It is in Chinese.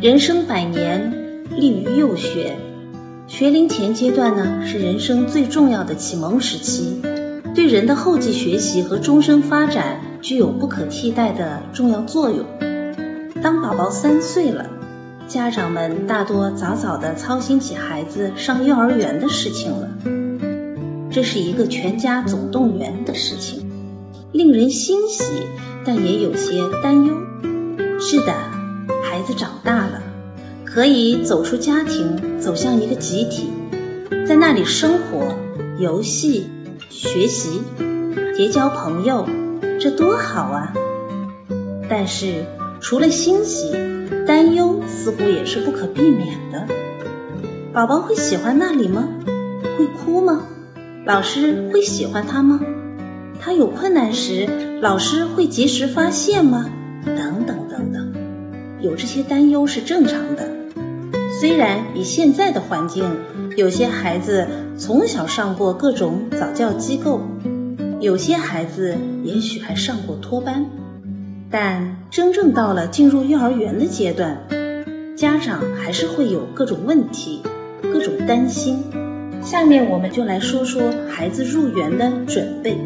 人生百年，立于幼学。学龄前阶段呢，是人生最重要的启蒙时期，对人的后继学习和终身发展具有不可替代的重要作用。当宝宝三岁了，家长们大多早早的操心起孩子上幼儿园的事情了。这是一个全家总动员的事情，令人欣喜，但也有些担忧。是的。孩子长大了，可以走出家庭，走向一个集体，在那里生活、游戏、学习、结交朋友，这多好啊！但是除了欣喜，担忧似乎也是不可避免的。宝宝会喜欢那里吗？会哭吗？老师会喜欢他吗？他有困难时，老师会及时发现吗？等等。有这些担忧是正常的。虽然以现在的环境，有些孩子从小上过各种早教机构，有些孩子也许还上过托班，但真正到了进入幼儿园的阶段，家长还是会有各种问题、各种担心。下面我们就来说说孩子入园的准备。